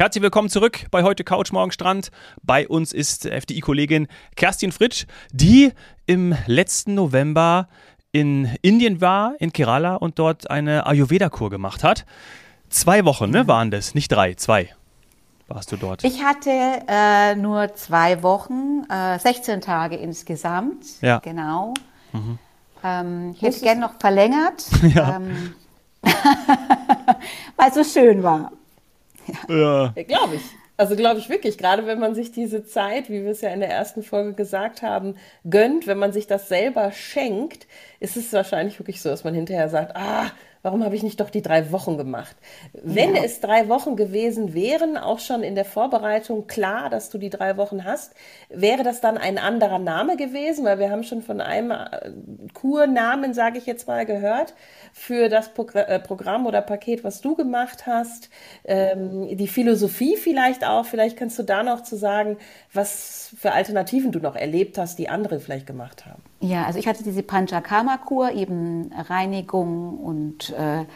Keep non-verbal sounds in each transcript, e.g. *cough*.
Herzlich willkommen zurück bei heute Couch Morgen Strand. Bei uns ist FDI-Kollegin Kerstin Fritsch, die im letzten November in Indien war, in Kerala und dort eine Ayurveda-Kur gemacht hat. Zwei Wochen, ne, waren das, nicht drei, zwei warst du dort. Ich hatte äh, nur zwei Wochen, äh, 16 Tage insgesamt. Ja. Genau. Mhm. Ähm, ich hätte gerne noch verlängert, *laughs* ja. ähm, *laughs* weil es so schön war. Ja. ja. Glaube ich. Also glaube ich wirklich, gerade wenn man sich diese Zeit, wie wir es ja in der ersten Folge gesagt haben, gönnt, wenn man sich das selber schenkt, ist es wahrscheinlich wirklich so, dass man hinterher sagt, ah, warum habe ich nicht doch die drei Wochen gemacht? Wenn ja. es drei Wochen gewesen wären, auch schon in der Vorbereitung klar, dass du die drei Wochen hast, wäre das dann ein anderer Name gewesen? Weil wir haben schon von einem äh, Kurnamen, sage ich jetzt mal, gehört für das äh, Programm oder Paket, was du gemacht hast. Ähm, die Philosophie vielleicht auch. Vielleicht kannst du da noch zu sagen, was für Alternativen du noch erlebt hast, die andere vielleicht gemacht haben. Ja, also ich hatte diese Panchakarma-Kur, eben Reinigung und äh,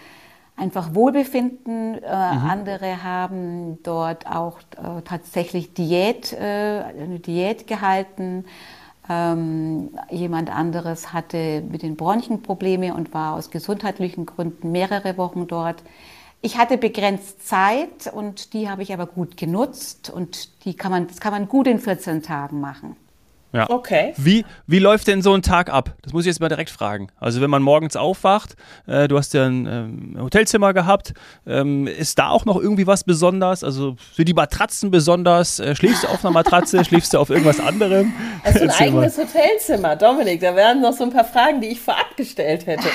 einfach Wohlbefinden. Äh, mhm. Andere haben dort auch äh, tatsächlich Diät, äh, eine Diät gehalten. Ähm, jemand anderes hatte mit den Bronchien Probleme und war aus gesundheitlichen Gründen mehrere Wochen dort. Ich hatte begrenzt Zeit und die habe ich aber gut genutzt und die kann man, das kann man gut in 14 Tagen machen. Ja. Okay. Wie, wie läuft denn so ein Tag ab? Das muss ich jetzt mal direkt fragen. Also wenn man morgens aufwacht, äh, du hast ja ein ähm, Hotelzimmer gehabt, ähm, ist da auch noch irgendwie was besonders? Also für die Matratzen besonders? Äh, schläfst du auf einer Matratze? *laughs* schläfst du auf irgendwas anderem? Hast du ein eigenes Hotelzimmer, Dominik? Da wären noch so ein paar Fragen, die ich vorab gestellt hätte. *laughs*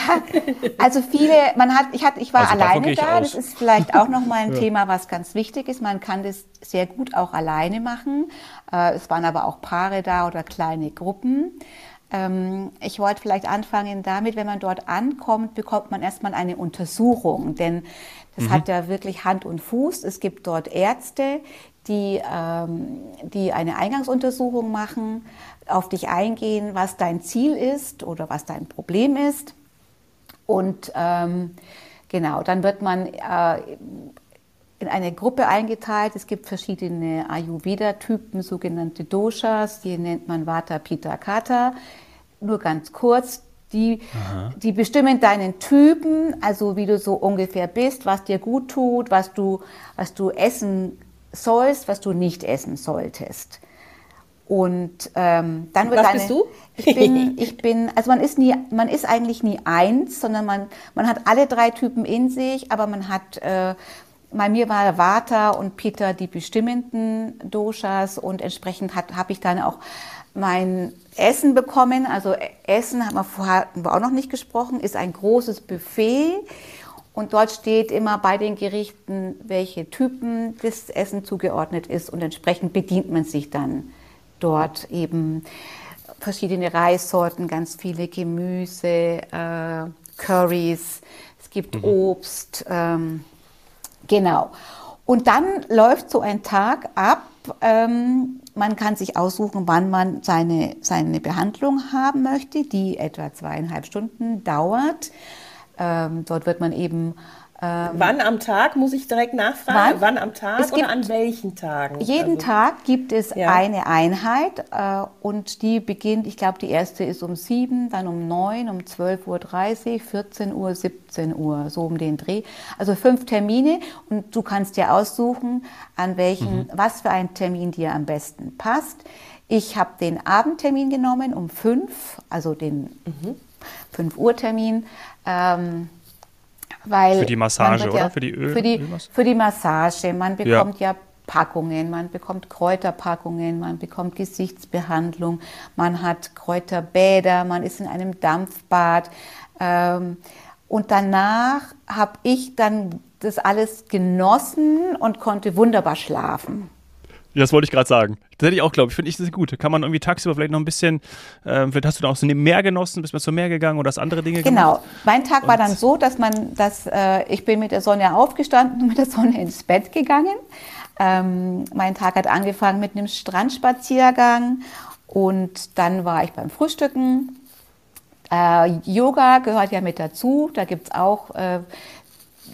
Also viele, man hat, ich, hatte, ich war also alleine da. Das ist vielleicht auch noch mal ein *laughs* ja. Thema, was ganz wichtig ist. Man kann das sehr gut auch alleine machen. Äh, es waren aber auch Paare da oder kleine Gruppen. Ähm, ich wollte vielleicht anfangen damit, wenn man dort ankommt, bekommt man erstmal eine Untersuchung, denn das mhm. hat ja wirklich Hand und Fuß. Es gibt dort Ärzte, die, ähm, die eine Eingangsuntersuchung machen, auf dich eingehen, was dein Ziel ist oder was dein Problem ist. Und ähm, genau, dann wird man äh, in eine Gruppe eingeteilt. Es gibt verschiedene Ayurveda-Typen, sogenannte Doshas, die nennt man Vata, Pitta, Kata. Nur ganz kurz, die, die bestimmen deinen Typen, also wie du so ungefähr bist, was dir gut tut, was du, was du essen sollst, was du nicht essen solltest. Und ähm, dann wird Was deine, bist du? Ich bin, *laughs* ich bin, also man ist nie, man ist eigentlich nie eins, sondern man, man hat alle drei Typen in sich, aber man hat äh, bei mir war Vata und Peter die bestimmenden Doshas und entsprechend habe ich dann auch mein Essen bekommen. Also Essen haben wir vorher auch noch nicht gesprochen, ist ein großes Buffet. Und dort steht immer bei den Gerichten, welche Typen das Essen zugeordnet ist. Und entsprechend bedient man sich dann dort eben verschiedene Reissorten, ganz viele Gemüse, äh, Curries, es gibt mhm. Obst. Ähm, Genau. Und dann läuft so ein Tag ab. Ähm, man kann sich aussuchen, wann man seine, seine Behandlung haben möchte, die etwa zweieinhalb Stunden dauert. Ähm, dort wird man eben ähm, wann am Tag, muss ich direkt nachfragen? Wann, wann am Tag oder an welchen Tagen? Jeden also, Tag gibt es ja. eine Einheit äh, und die beginnt, ich glaube, die erste ist um 7, dann um 9, um 12.30 Uhr, 14 Uhr, 17 Uhr, so um den Dreh. Also fünf Termine und du kannst dir aussuchen, an welchen, mhm. was für ein Termin dir am besten passt. Ich habe den Abendtermin genommen um 5, also den mhm. 5 Uhr Termin. Ähm, weil für die Massage, ja, oder? Für die Öl? Für die, für die Massage. Man bekommt ja. ja Packungen, man bekommt Kräuterpackungen, man bekommt Gesichtsbehandlung, man hat Kräuterbäder, man ist in einem Dampfbad. Ähm, und danach habe ich dann das alles genossen und konnte wunderbar schlafen. Das wollte ich gerade sagen. Das hätte ich auch, glaube ich. Finde ich das gut. Kann man irgendwie tagsüber vielleicht noch ein bisschen, äh, vielleicht hast du da auch so ein Meer genossen, bist mal zum Meer gegangen oder hast andere Dinge genau. gemacht? Genau. Mein Tag und war dann so, dass man, dass äh, ich bin mit der Sonne aufgestanden und *laughs* mit der Sonne ins Bett gegangen. Ähm, mein Tag hat angefangen mit einem Strandspaziergang und dann war ich beim Frühstücken. Äh, Yoga gehört ja mit dazu. Da gibt es auch äh,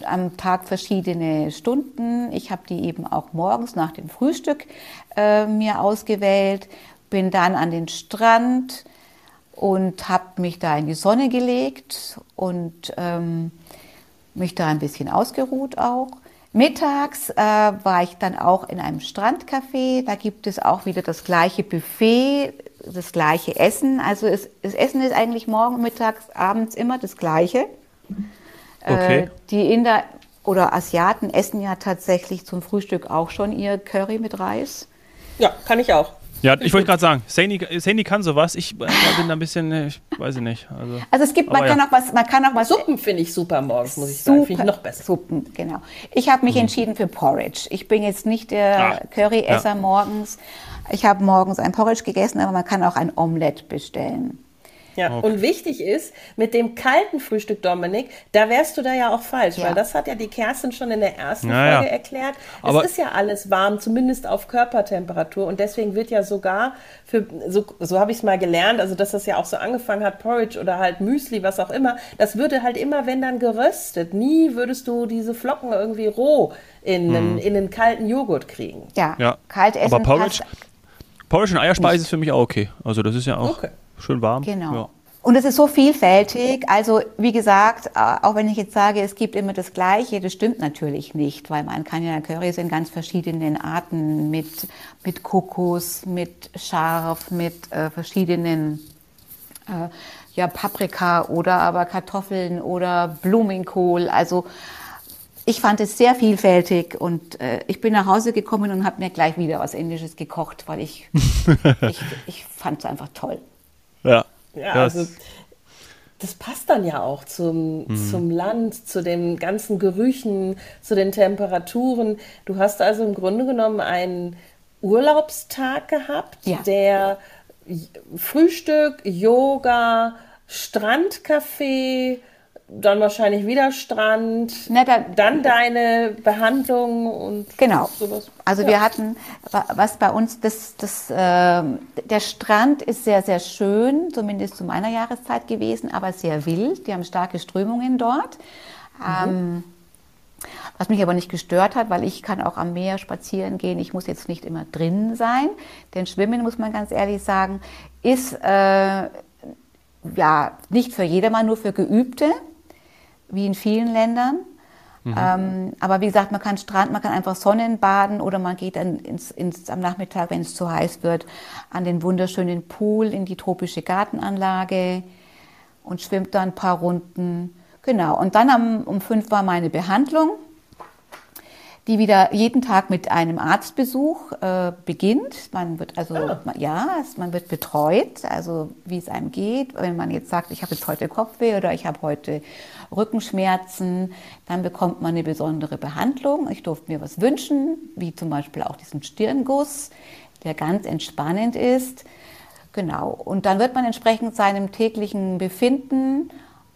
am Tag verschiedene Stunden. Ich habe die eben auch morgens nach dem Frühstück äh, mir ausgewählt, bin dann an den Strand und habe mich da in die Sonne gelegt und ähm, mich da ein bisschen ausgeruht auch. Mittags äh, war ich dann auch in einem Strandcafé. Da gibt es auch wieder das gleiche Buffet, das gleiche Essen. Also es, das Essen ist eigentlich morgen, mittags, abends immer das gleiche. Okay. Äh, die Inder oder Asiaten essen ja tatsächlich zum Frühstück auch schon ihr Curry mit Reis. Ja, kann ich auch. Ja, ich wollte gerade sagen, Saini, Saini kann sowas. Ich äh, bin da ein bisschen, äh, ich weiß nicht. Also, also es gibt, man kann ja. auch was, man kann auch was. Suppen finde ich super morgens, muss ich super, sagen. Finde ich noch besser. Suppen, genau. Ich habe mich mhm. entschieden für Porridge. Ich bin jetzt nicht der Curryesser ja. morgens. Ich habe morgens ein Porridge gegessen, aber man kann auch ein Omelette bestellen. Ja, okay. und wichtig ist, mit dem kalten Frühstück, Dominik, da wärst du da ja auch falsch, ja. weil das hat ja die Kerstin schon in der ersten naja. Folge erklärt. Aber es ist ja alles warm, zumindest auf Körpertemperatur und deswegen wird ja sogar für, so, so habe ich es mal gelernt, also dass das ja auch so angefangen hat, Porridge oder halt Müsli, was auch immer, das würde halt immer, wenn dann geröstet, nie würdest du diese Flocken irgendwie roh in, hm. einen, in einen kalten Joghurt kriegen. Ja, ja. kalt essen Aber Porridge, Porridge und Eierspeise ist für mich auch okay. Also das ist ja auch... Okay. Schön warm. Genau. Ja. Und es ist so vielfältig. Also wie gesagt, äh, auch wenn ich jetzt sage, es gibt immer das Gleiche, das stimmt natürlich nicht, weil man kann ja Currys in ganz verschiedenen Arten mit, mit Kokos, mit Scharf, mit äh, verschiedenen äh, ja, Paprika oder aber Kartoffeln oder Blumenkohl. Also ich fand es sehr vielfältig und äh, ich bin nach Hause gekommen und habe mir gleich wieder was Indisches gekocht, weil ich, *laughs* ich, ich fand es einfach toll. Ja. Ja, also das passt dann ja auch zum, mhm. zum Land, zu den ganzen Gerüchen, zu den Temperaturen. Du hast also im Grunde genommen einen Urlaubstag gehabt, ja. der Frühstück, Yoga, Strandcafé, dann wahrscheinlich wieder Strand, da, dann deine Behandlung und genau. sowas. Also ja. wir hatten, was bei uns, das, das, äh, der Strand ist sehr, sehr schön, zumindest zu meiner Jahreszeit gewesen, aber sehr wild. Die haben starke Strömungen dort. Mhm. Ähm, was mich aber nicht gestört hat, weil ich kann auch am Meer spazieren gehen. Ich muss jetzt nicht immer drin sein. Denn Schwimmen, muss man ganz ehrlich sagen, ist äh, ja nicht für jedermann, nur für Geübte wie in vielen Ländern. Mhm. Ähm, aber wie gesagt, man kann Strand, man kann einfach Sonnenbaden oder man geht dann ins, ins, am Nachmittag, wenn es zu heiß wird, an den wunderschönen Pool in die tropische Gartenanlage und schwimmt da ein paar Runden. Genau. Und dann am, um fünf war meine Behandlung die wieder jeden Tag mit einem Arztbesuch äh, beginnt. Man wird also ah. ja, man wird betreut, also wie es einem geht. Wenn man jetzt sagt, ich habe jetzt heute Kopfweh oder ich habe heute Rückenschmerzen, dann bekommt man eine besondere Behandlung. Ich durfte mir was wünschen, wie zum Beispiel auch diesen Stirnguss, der ganz entspannend ist. Genau. Und dann wird man entsprechend seinem täglichen Befinden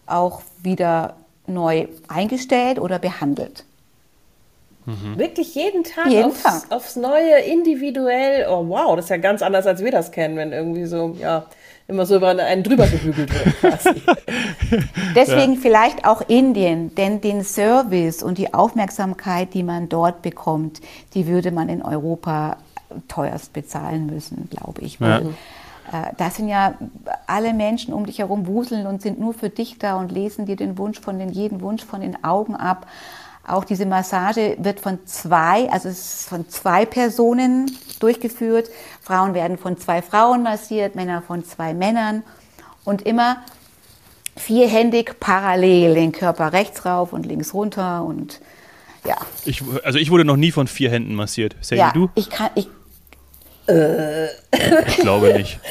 auch wieder neu eingestellt oder behandelt. Mhm. Wirklich jeden Tag, jeden aufs, Tag aufs Neue, individuell. Oh wow, das ist ja ganz anders, als wir das kennen, wenn irgendwie so, ja, immer so über einen drüber gebügelt wird. *laughs* Deswegen ja. vielleicht auch Indien, denn den Service und die Aufmerksamkeit, die man dort bekommt, die würde man in Europa teuerst bezahlen müssen, glaube ich. Weil, ja. äh, da sind ja alle Menschen um dich herum wuseln und sind nur für dich da und lesen dir den Wunsch von den, jeden Wunsch von den Augen ab. Auch diese Massage wird von zwei, also es ist von zwei Personen durchgeführt. Frauen werden von zwei Frauen massiert, Männer von zwei Männern und immer vierhändig parallel den Körper rechts rauf und links runter und ja. Ich, also ich wurde noch nie von vier Händen massiert. Say ja, du? Ich kann, ich, äh. ich glaube nicht. *laughs*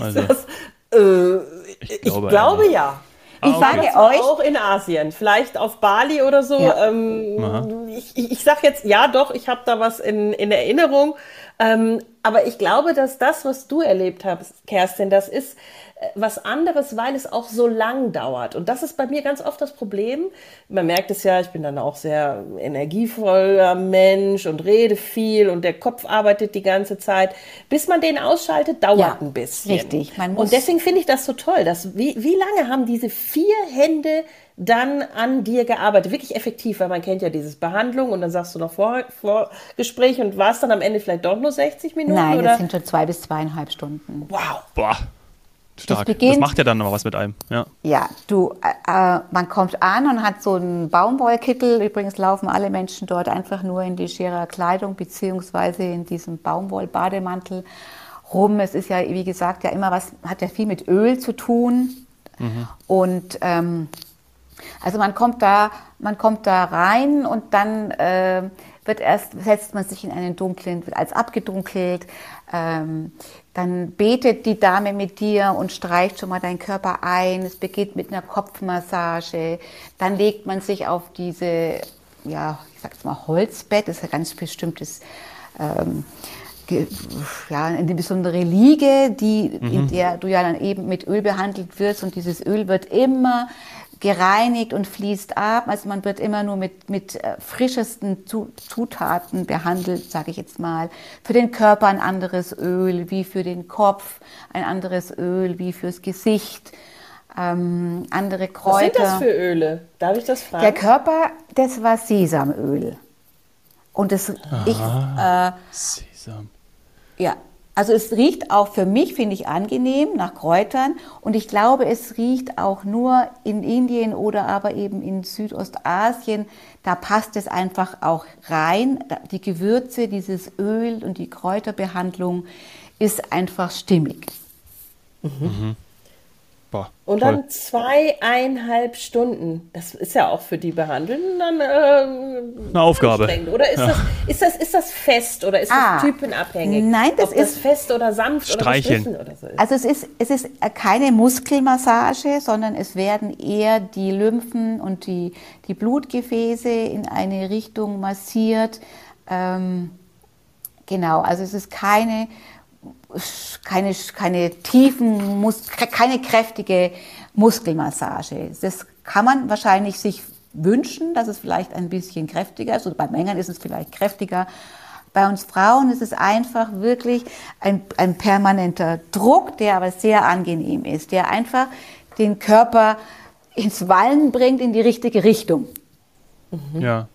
Also, das, äh, ich glaube, ich glaube ja. Ich okay. sage euch. Auch in Asien, vielleicht auf Bali oder so. Ja. Ähm, ich ich, ich sage jetzt, ja doch, ich habe da was in, in Erinnerung. Ähm, Aber ich glaube, dass das, was du erlebt hast, Kerstin, das ist äh, was anderes, weil es auch so lang dauert. Und das ist bei mir ganz oft das Problem. Man merkt es ja, ich bin dann auch sehr energievoller Mensch und rede viel und der Kopf arbeitet die ganze Zeit. Bis man den ausschaltet, dauert ja, ein bisschen. Richtig. und deswegen finde ich das so toll. Dass, wie, wie lange haben diese vier Hände dann an dir gearbeitet? Wirklich effektiv, weil man kennt ja dieses Behandlung und dann sagst du noch vor, Vorgespräch und war es dann am Ende vielleicht doch nur 60 Minuten? Nein, oder? das sind schon zwei bis zweieinhalb Stunden. Wow. Boah. Stark. Das, beginnt, das macht ja dann noch was mit einem. Ja, ja du, äh, man kommt an und hat so einen Baumwollkittel. Übrigens laufen alle Menschen dort einfach nur in die scherer Kleidung beziehungsweise in diesem Baumwollbademantel rum. Es ist ja, wie gesagt, ja immer was, hat ja viel mit Öl zu tun. Mhm. Und ähm, also man kommt da, man kommt da rein und dann äh, wird erst, setzt man sich in einen dunklen, wird als abgedunkelt. Ähm, dann betet die Dame mit dir und streicht schon mal deinen Körper ein. Es beginnt mit einer Kopfmassage. Dann legt man sich auf diese, ja, ich sag's mal, Holzbett. Das ist ein ganz bestimmtes, ähm, ja, eine besondere Liege, die, mhm. in der du ja dann eben mit Öl behandelt wirst. Und dieses Öl wird immer gereinigt und fließt ab. Also man wird immer nur mit, mit äh, frischesten Zutaten behandelt, sage ich jetzt mal. Für den Körper ein anderes Öl, wie für den Kopf ein anderes Öl, wie fürs Gesicht. Ähm, andere Kräuter. Was sind das für Öle? Darf ich das fragen? Der Körper, das war Sesamöl. Und das, Aha, ich, äh, Sesam. Ja, also es riecht auch für mich, finde ich, angenehm nach Kräutern. Und ich glaube, es riecht auch nur in Indien oder aber eben in Südostasien. Da passt es einfach auch rein. Die Gewürze, dieses Öl und die Kräuterbehandlung ist einfach stimmig. Mhm. Mhm. Boah, und toll. dann zweieinhalb Stunden. Das ist ja auch für die Behandelnden dann äh, eine Aufgabe. Oder ist, ja. das, ist, das, ist das fest oder ist ah, das typenabhängig? Nein, das Ob ist das fest oder sanft Streicheln. oder oder so ist. Also es ist, es ist keine Muskelmassage, sondern es werden eher die Lymphen und die, die Blutgefäße in eine Richtung massiert. Ähm, genau, also es ist keine keine, keine tiefen, keine kräftige Muskelmassage. Das kann man wahrscheinlich sich wünschen, dass es vielleicht ein bisschen kräftiger ist. Oder bei Männern ist es vielleicht kräftiger. Bei uns Frauen ist es einfach wirklich ein, ein permanenter Druck, der aber sehr angenehm ist, der einfach den Körper ins Wallen bringt in die richtige Richtung. Mhm. Ja.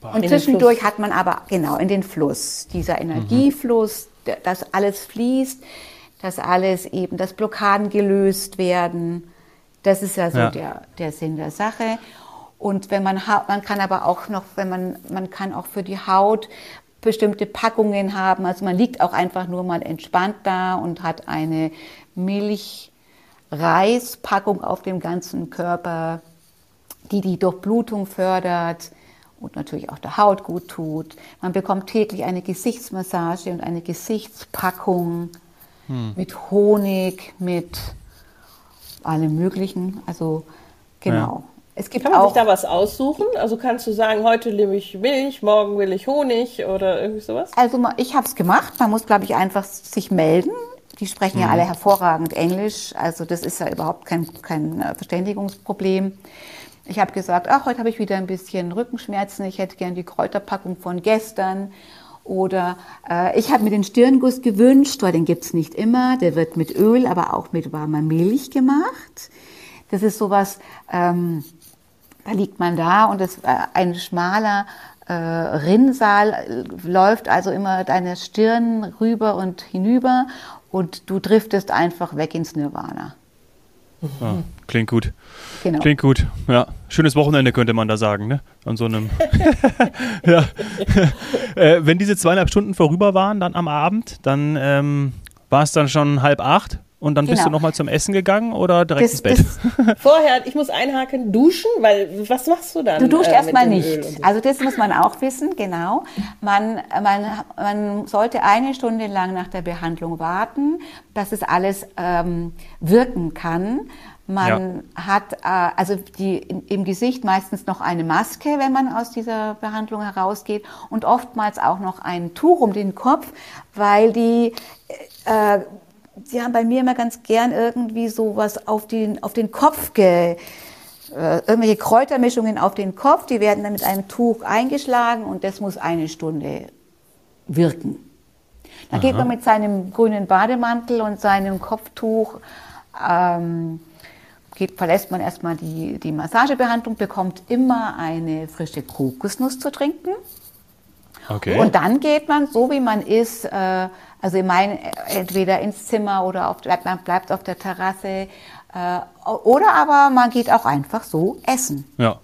Und zwischendurch hat man aber, genau, in den Fluss, dieser Energiefluss, dass alles fließt, dass alles eben, dass Blockaden gelöst werden. Das ist ja so ja. Der, der Sinn der Sache. Und wenn man, man kann aber auch noch, wenn man, man kann auch für die Haut bestimmte Packungen haben. Also man liegt auch einfach nur mal entspannt da und hat eine Milchreispackung auf dem ganzen Körper, die die Durchblutung fördert und natürlich auch der Haut gut tut. Man bekommt täglich eine Gesichtsmassage und eine Gesichtspackung hm. mit Honig, mit allem Möglichen. Also genau. Ja. Es gibt Kann man auch, sich da was aussuchen? Also kannst du sagen, heute nehme ich Milch, morgen will ich Honig oder irgendwie sowas? Also ich habe es gemacht. Man muss, glaube ich, einfach sich melden. Die sprechen mhm. ja alle hervorragend Englisch. Also das ist ja überhaupt kein, kein äh, Verständigungsproblem. Ich habe gesagt, ach, heute habe ich wieder ein bisschen Rückenschmerzen, ich hätte gern die Kräuterpackung von gestern. Oder äh, ich habe mir den Stirnguss gewünscht, weil den gibt's nicht immer. Der wird mit Öl, aber auch mit warmer Milch gemacht. Das ist sowas, ähm, da liegt man da und das, äh, ein schmaler äh, Rinnsal läuft also immer deine Stirn rüber und hinüber und du driftest einfach weg ins Nirvana. Ah, klingt gut. Genau. Klingt gut. Ja, schönes Wochenende könnte man da sagen, ne? An so einem. *laughs* ja. *laughs* äh, wenn diese zweieinhalb Stunden vorüber waren, dann am Abend, dann ähm, war es dann schon halb acht. Und dann genau. bist du genau. nochmal zum Essen gegangen oder direkt das, ins Bett? *laughs* Vorher, ich muss einhaken, duschen, weil was machst du dann? Du duschst äh, erstmal nicht. So? Also das muss man auch wissen, genau. Man, man, man sollte eine Stunde lang nach der Behandlung warten, dass es alles ähm, wirken kann. Man ja. hat äh, also die, in, im Gesicht meistens noch eine Maske, wenn man aus dieser Behandlung herausgeht und oftmals auch noch ein Tuch um den Kopf, weil die äh, die haben bei mir immer ganz gern irgendwie sowas auf den, auf den Kopf ge, äh, irgendwelche Kräutermischungen auf den Kopf, die werden dann mit einem Tuch eingeschlagen und das muss eine Stunde wirken. Dann Aha. geht man mit seinem grünen Bademantel und seinem Kopftuch, ähm, geht, verlässt man erstmal die, die Massagebehandlung, bekommt immer eine frische Kokosnuss zu trinken. Okay. Und dann geht man, so wie man ist, äh, also ich meine, entweder ins Zimmer oder auf, man bleibt auf der Terrasse. Äh, oder aber man geht auch einfach so essen. Ja.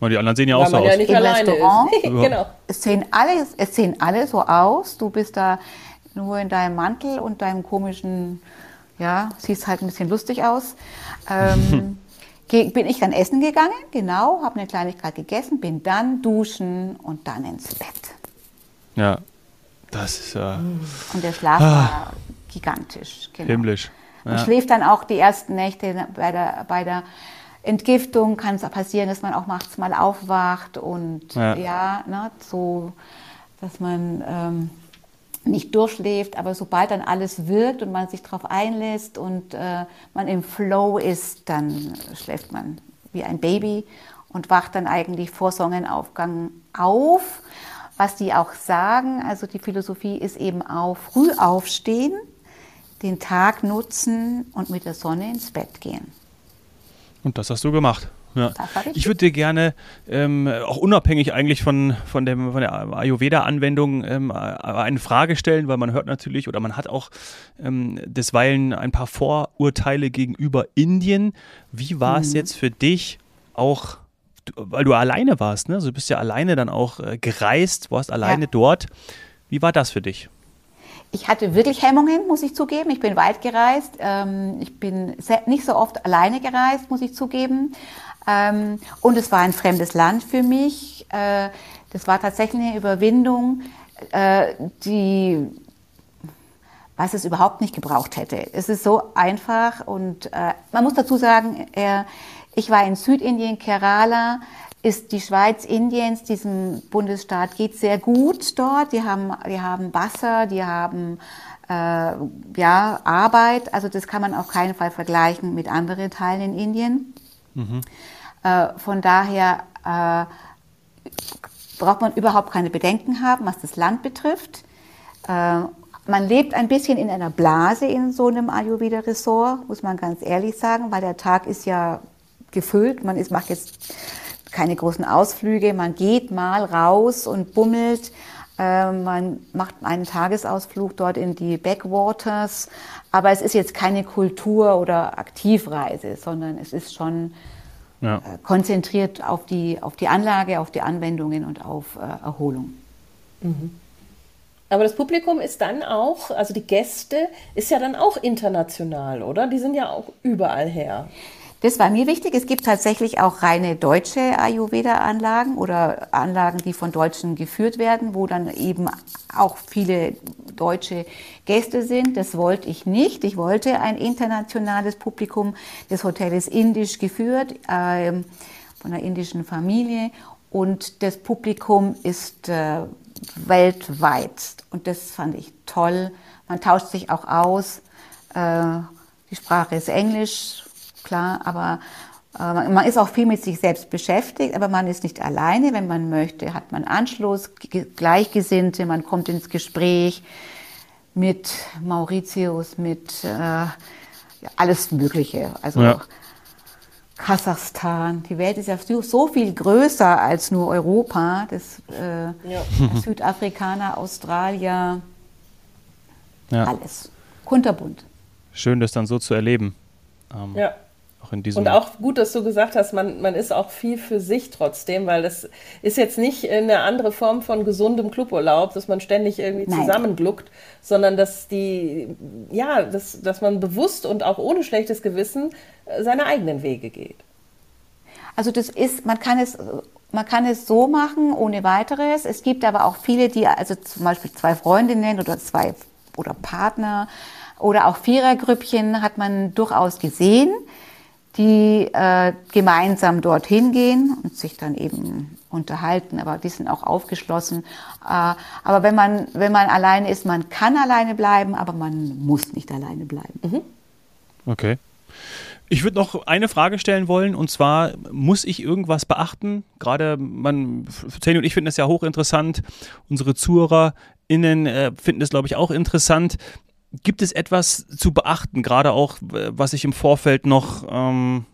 Weil die anderen sehen ja auch Weil so aus. Ja nicht Im Restaurant, *laughs* genau. es, sehen alle, es sehen alle so aus. Du bist da nur in deinem Mantel und deinem komischen, ja, siehst halt ein bisschen lustig aus. Ähm, *laughs* bin ich dann essen gegangen, genau, habe eine Kleinigkeit gegessen, bin dann duschen und dann ins Bett. Ja, das ist ja. Und der Schlaf ah, war gigantisch. Genau. Himmlisch. Ja. Und schläft dann auch die ersten Nächte bei der, bei der Entgiftung. Kann es passieren, dass man auch nachts mal aufwacht und ja, ja ne, so, dass man ähm, nicht durchschläft. Aber sobald dann alles wirkt und man sich darauf einlässt und äh, man im Flow ist, dann schläft man wie ein Baby und wacht dann eigentlich vor Sonnenaufgang auf was die auch sagen, also die Philosophie ist eben auch früh aufstehen, den Tag nutzen und mit der Sonne ins Bett gehen. Und das hast du gemacht. Ja. Ich würde dir gerne, ähm, auch unabhängig eigentlich von, von, dem, von der Ayurveda-Anwendung, ähm, eine Frage stellen, weil man hört natürlich oder man hat auch ähm, desweilen ein paar Vorurteile gegenüber Indien. Wie war es mhm. jetzt für dich, auch weil du alleine warst, ne? Also du bist ja alleine dann auch äh, gereist, warst alleine ja. dort. Wie war das für dich? Ich hatte wirklich Hemmungen, muss ich zugeben. Ich bin weit gereist. Ähm, ich bin nicht so oft alleine gereist, muss ich zugeben. Ähm, und es war ein fremdes Land für mich. Äh, das war tatsächlich eine Überwindung, äh, die was es überhaupt nicht gebraucht hätte. Es ist so einfach und äh, man muss dazu sagen, er ich war in Südindien, Kerala, ist die Schweiz Indiens, diesem Bundesstaat geht sehr gut dort. Die haben, die haben Wasser, die haben äh, ja, Arbeit. Also das kann man auf keinen Fall vergleichen mit anderen Teilen in Indien. Mhm. Äh, von daher äh, braucht man überhaupt keine Bedenken haben, was das Land betrifft. Äh, man lebt ein bisschen in einer Blase in so einem Ayurveda-Ressort, muss man ganz ehrlich sagen, weil der Tag ist ja gefüllt. Man ist, macht jetzt keine großen Ausflüge, man geht mal raus und bummelt. Äh, man macht einen Tagesausflug dort in die Backwaters. Aber es ist jetzt keine Kultur- oder Aktivreise, sondern es ist schon ja. äh, konzentriert auf die, auf die Anlage, auf die Anwendungen und auf äh, Erholung. Mhm. Aber das Publikum ist dann auch, also die Gäste, ist ja dann auch international, oder? Die sind ja auch überall her. Das war mir wichtig. Es gibt tatsächlich auch reine deutsche Ayurveda-Anlagen oder Anlagen, die von Deutschen geführt werden, wo dann eben auch viele deutsche Gäste sind. Das wollte ich nicht. Ich wollte ein internationales Publikum. Das Hotel ist indisch geführt, äh, von einer indischen Familie. Und das Publikum ist äh, weltweit. Und das fand ich toll. Man tauscht sich auch aus. Äh, die Sprache ist Englisch klar, aber äh, man ist auch viel mit sich selbst beschäftigt, aber man ist nicht alleine. Wenn man möchte, hat man Anschluss, Gleichgesinnte, man kommt ins Gespräch mit Mauritius, mit äh, ja, alles Mögliche. Also ja. Kasachstan. Die Welt ist ja so viel größer als nur Europa. Das äh, ja. Südafrikaner, Australier, alles. Kunterbunt. Schön, das dann so zu erleben. Ähm, ja. Auch in diesem Und auch gut, dass du gesagt hast, man, man ist auch viel für sich trotzdem, weil das ist jetzt nicht eine andere Form von gesundem Cluburlaub, dass man ständig irgendwie Nein. zusammengluckt, sondern dass die, ja, dass, dass man bewusst und auch ohne schlechtes Gewissen äh, seine eigenen Wege geht. Also das ist, man kann es man kann es so machen, ohne weiteres. Es gibt aber auch viele, die, also zum Beispiel zwei Freundinnen oder zwei oder Partner oder auch Vierergrüppchen hat man durchaus gesehen die äh, gemeinsam dorthin gehen und sich dann eben unterhalten, aber die sind auch aufgeschlossen. Äh, aber wenn man, wenn man alleine ist, man kann alleine bleiben, aber man muss nicht alleine bleiben. Mhm. Okay. Ich würde noch eine Frage stellen wollen und zwar, muss ich irgendwas beachten? Gerade man, Zeni und ich finden das ja hochinteressant. Unsere ZuhörerInnen äh, finden das, glaube ich, auch interessant. Gibt es etwas zu beachten, gerade auch, was ich im Vorfeld noch ähm,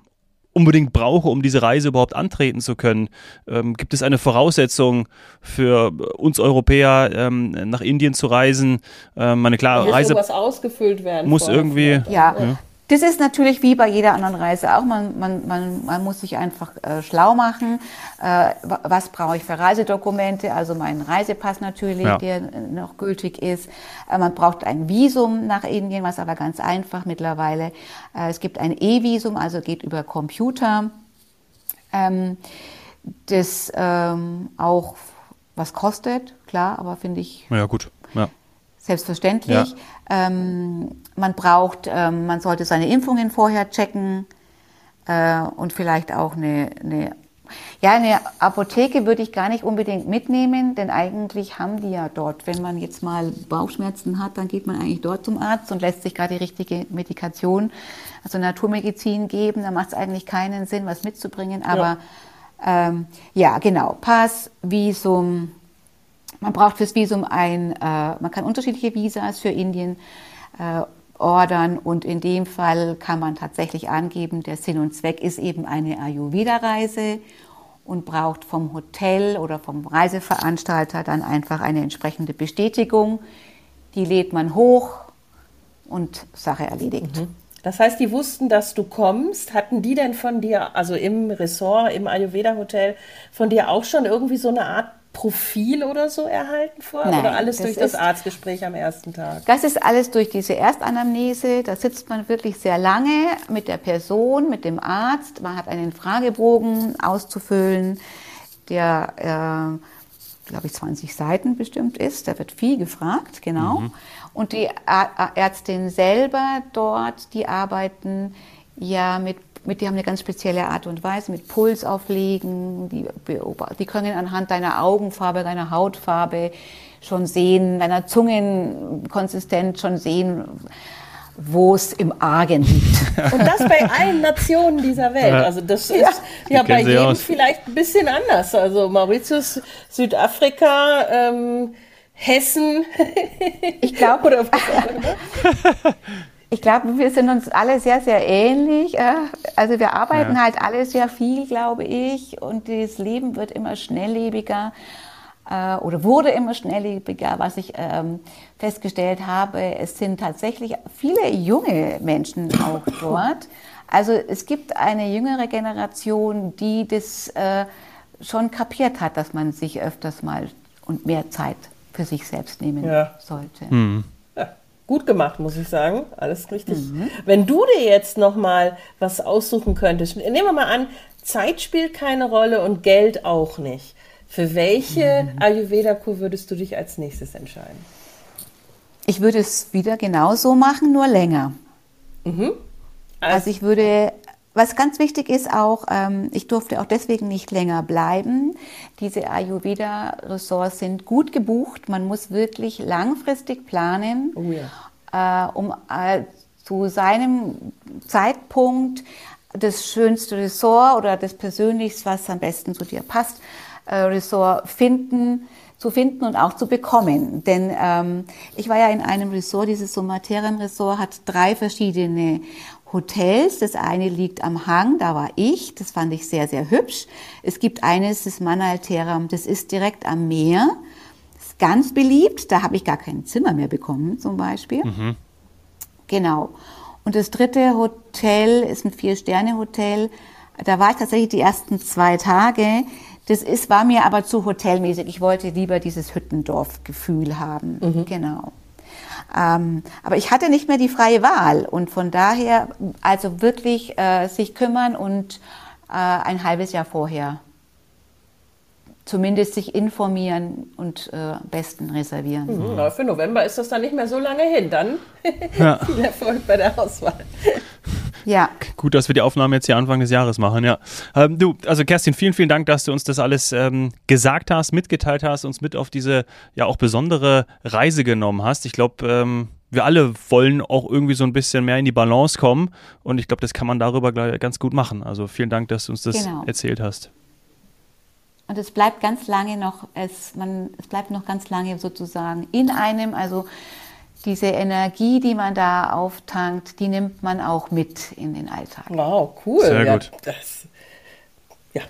unbedingt brauche, um diese Reise überhaupt antreten zu können? Ähm, gibt es eine Voraussetzung für uns Europäer, ähm, nach Indien zu reisen? Ähm, meine klare Reise ausgefüllt werden muss irgendwie. Ja. ja. Das ist natürlich wie bei jeder anderen Reise auch. Man, man, man, man muss sich einfach äh, schlau machen. Äh, was brauche ich für Reisedokumente? Also meinen Reisepass natürlich, ja. der noch gültig ist. Äh, man braucht ein Visum nach Indien, was aber ganz einfach mittlerweile. Äh, es gibt ein E-Visum, also geht über Computer. Ähm, das ähm, auch was kostet, klar, aber finde ich. Ja, gut. Selbstverständlich. Ja. Ähm, man braucht, ähm, man sollte seine Impfungen vorher checken äh, und vielleicht auch eine, eine, ja, eine Apotheke würde ich gar nicht unbedingt mitnehmen, denn eigentlich haben die ja dort, wenn man jetzt mal Bauchschmerzen hat, dann geht man eigentlich dort zum Arzt und lässt sich gerade die richtige Medikation, also Naturmedizin geben. Da macht es eigentlich keinen Sinn, was mitzubringen. Aber ja, ähm, ja genau, Pass, Visum, man braucht fürs Visum ein, äh, man kann unterschiedliche Visas für Indien äh, ordern und in dem Fall kann man tatsächlich angeben, der Sinn und Zweck ist eben eine Ayurveda-Reise und braucht vom Hotel oder vom Reiseveranstalter dann einfach eine entsprechende Bestätigung. Die lädt man hoch und Sache erledigt. Mhm. Das heißt, die wussten, dass du kommst. Hatten die denn von dir, also im Ressort, im Ayurveda Hotel, von dir auch schon irgendwie so eine Art Profil oder so erhalten vor? Nein, oder alles das durch das Arztgespräch am ersten Tag? Das ist alles durch diese Erstanamnese. Da sitzt man wirklich sehr lange mit der Person, mit dem Arzt. Man hat einen Fragebogen auszufüllen, der, äh, glaube ich, 20 Seiten bestimmt ist. Da wird viel gefragt, genau. Mhm. Und die Ärztin selber dort, die arbeiten ja mit mit, die haben eine ganz spezielle Art und Weise, mit Puls auflegen, die, die können anhand deiner Augenfarbe, deiner Hautfarbe schon sehen, deiner Zungenkonsistenz schon sehen, wo es im Argen liegt. *laughs* Und das bei allen Nationen dieser Welt. Also das ist ja, ja bei jedem aus. vielleicht ein bisschen anders. Also Mauritius, Südafrika, ähm, Hessen. Ich glaube, *laughs* *laughs* Ich glaube, wir sind uns alle sehr, sehr ähnlich. Äh, also wir arbeiten ja. halt alle sehr viel, glaube ich, und das Leben wird immer schnelllebiger äh, oder wurde immer schnelllebiger. Was ich ähm, festgestellt habe, es sind tatsächlich viele junge Menschen auch *laughs* dort. Also es gibt eine jüngere Generation, die das äh, schon kapiert hat, dass man sich öfters mal und mehr Zeit für sich selbst nehmen ja. sollte. Mhm. Gut gemacht, muss ich sagen. Alles richtig. Mhm. Wenn du dir jetzt noch mal was aussuchen könntest, nehmen wir mal an, Zeit spielt keine Rolle und Geld auch nicht. Für welche mhm. Ayurveda-Kur würdest du dich als nächstes entscheiden? Ich würde es wieder genauso machen, nur länger. Mhm. Also, also ich würde was ganz wichtig ist auch, ähm, ich durfte auch deswegen nicht länger bleiben. Diese Ayurveda-Ressorts sind gut gebucht. Man muss wirklich langfristig planen, oh ja. äh, um äh, zu seinem Zeitpunkt das schönste Ressort oder das Persönlichste, was am besten zu dir passt, äh, Ressort finden zu finden und auch zu bekommen. Denn ähm, ich war ja in einem Ressort, dieses Somaterium-Ressort hat drei verschiedene Hotels. Das eine liegt am Hang, da war ich, das fand ich sehr, sehr hübsch. Es gibt eines, das Manalteram, das ist direkt am Meer. Das ist ganz beliebt, da habe ich gar kein Zimmer mehr bekommen zum Beispiel. Mhm. Genau. Und das dritte Hotel ist ein Vier-Sterne-Hotel. Da war ich tatsächlich die ersten zwei Tage. Das ist, war mir aber zu hotelmäßig. Ich wollte lieber dieses Hüttendorf-Gefühl haben. Mhm. Genau. Ähm, aber ich hatte nicht mehr die freie Wahl. Und von daher also wirklich äh, sich kümmern und äh, ein halbes Jahr vorher zumindest sich informieren und äh, am besten reservieren. Mhm, na, für November ist das dann nicht mehr so lange hin. Dann *laughs* ja. viel Erfolg bei der Auswahl. Ja. Gut, dass wir die Aufnahme jetzt hier Anfang des Jahres machen, ja. Ähm, du, also Kerstin, vielen, vielen Dank, dass du uns das alles ähm, gesagt hast, mitgeteilt hast, uns mit auf diese ja auch besondere Reise genommen hast. Ich glaube, ähm, wir alle wollen auch irgendwie so ein bisschen mehr in die Balance kommen und ich glaube, das kann man darüber ganz gut machen. Also vielen Dank, dass du uns das genau. erzählt hast. Und es bleibt ganz lange noch, es, man, es bleibt noch ganz lange sozusagen in einem, also diese Energie, die man da auftankt, die nimmt man auch mit in den Alltag. Wow, cool. Sehr ja, gut. Das, ja,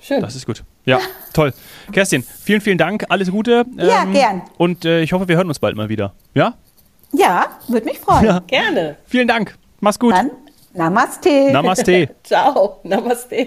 schön. Das ist gut. Ja, *laughs* toll. Kerstin, vielen, vielen Dank. Alles Gute. Ja, ähm, gern. Und äh, ich hoffe, wir hören uns bald mal wieder. Ja? Ja, würde mich freuen. Ja. Gerne. Vielen Dank. Mach's gut. Dann Namaste. Namaste. *laughs* Ciao. Namaste.